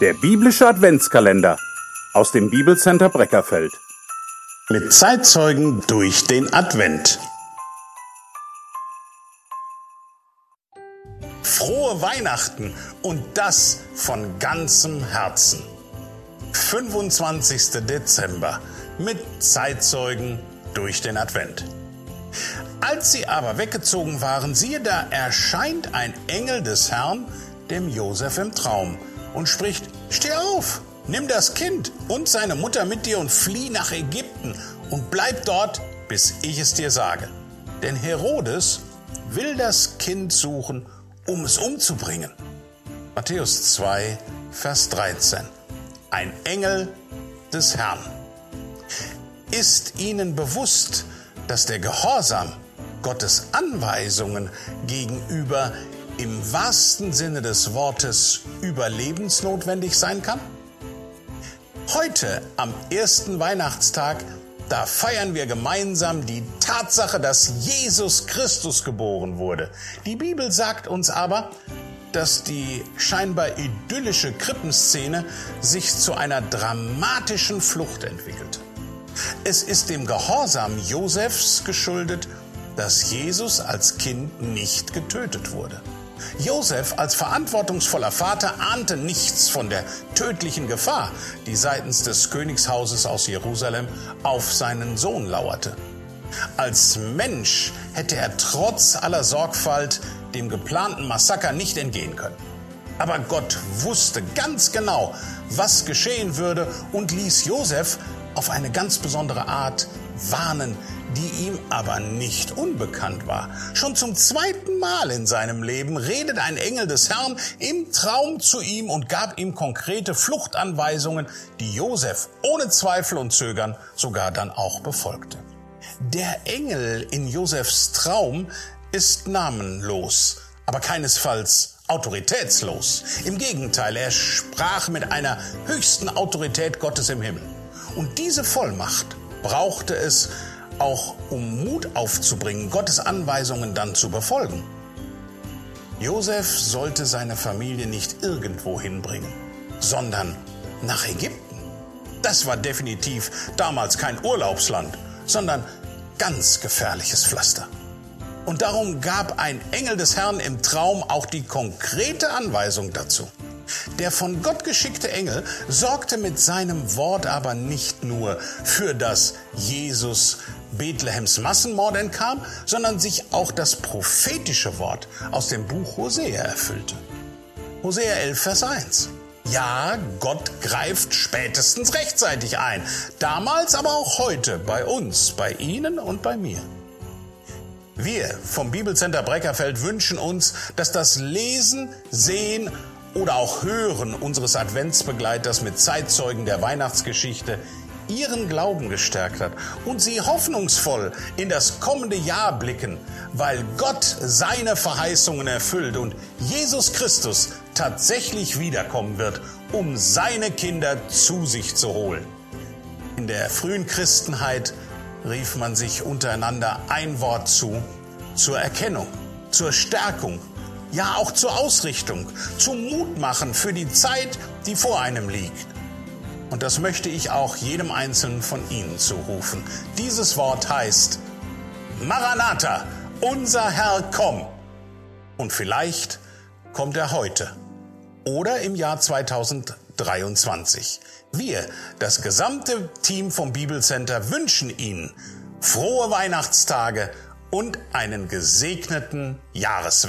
Der biblische Adventskalender aus dem Bibelcenter Breckerfeld. Mit Zeitzeugen durch den Advent. Frohe Weihnachten und das von ganzem Herzen. 25. Dezember mit Zeitzeugen durch den Advent. Als sie aber weggezogen waren, siehe, da erscheint ein Engel des Herrn dem Josef im Traum und spricht, steh auf, nimm das Kind und seine Mutter mit dir und flieh nach Ägypten und bleib dort, bis ich es dir sage. Denn Herodes will das Kind suchen, um es umzubringen. Matthäus 2, Vers 13. Ein Engel des Herrn. Ist Ihnen bewusst, dass der Gehorsam Gottes Anweisungen gegenüber im wahrsten Sinne des Wortes überlebensnotwendig sein kann? Heute, am ersten Weihnachtstag, da feiern wir gemeinsam die Tatsache, dass Jesus Christus geboren wurde. Die Bibel sagt uns aber, dass die scheinbar idyllische Krippenszene sich zu einer dramatischen Flucht entwickelt. Es ist dem Gehorsam Josefs geschuldet, dass Jesus als Kind nicht getötet wurde. Josef als verantwortungsvoller Vater ahnte nichts von der tödlichen Gefahr, die seitens des Königshauses aus Jerusalem auf seinen Sohn lauerte. Als Mensch hätte er trotz aller Sorgfalt dem geplanten Massaker nicht entgehen können. Aber Gott wusste ganz genau, was geschehen würde und ließ Josef auf eine ganz besondere Art warnen, die ihm aber nicht unbekannt war. Schon zum zweiten Mal in seinem Leben redet ein Engel des Herrn im Traum zu ihm und gab ihm konkrete Fluchtanweisungen, die Josef ohne Zweifel und Zögern sogar dann auch befolgte. Der Engel in Josefs Traum ist namenlos, aber keinesfalls autoritätslos. Im Gegenteil, er sprach mit einer höchsten Autorität Gottes im Himmel. Und diese Vollmacht brauchte es auch, um Mut aufzubringen, Gottes Anweisungen dann zu befolgen. Josef sollte seine Familie nicht irgendwo hinbringen, sondern nach Ägypten. Das war definitiv damals kein Urlaubsland, sondern ganz gefährliches Pflaster. Und darum gab ein Engel des Herrn im Traum auch die konkrete Anweisung dazu. Der von Gott geschickte Engel sorgte mit seinem Wort aber nicht nur für das Jesus Bethlehems Massenmord entkam, sondern sich auch das prophetische Wort aus dem Buch Hosea erfüllte. Hosea 11, Vers 1. Ja, Gott greift spätestens rechtzeitig ein. Damals, aber auch heute bei uns, bei Ihnen und bei mir. Wir vom Bibelcenter Breckerfeld wünschen uns, dass das Lesen, Sehen oder auch Hören unseres Adventsbegleiters mit Zeitzeugen der Weihnachtsgeschichte ihren Glauben gestärkt hat und sie hoffnungsvoll in das kommende Jahr blicken, weil Gott seine Verheißungen erfüllt und Jesus Christus tatsächlich wiederkommen wird, um seine Kinder zu sich zu holen. In der frühen Christenheit rief man sich untereinander ein Wort zu, zur Erkennung, zur Stärkung, ja auch zur Ausrichtung, zum Mutmachen für die Zeit, die vor einem liegt. Und das möchte ich auch jedem Einzelnen von Ihnen zurufen. Dieses Wort heißt Maranatha, unser Herr, komm. Und vielleicht kommt er heute oder im Jahr 2023. Wir, das gesamte Team vom Bibelcenter, wünschen Ihnen frohe Weihnachtstage und einen gesegneten Jahreswechsel.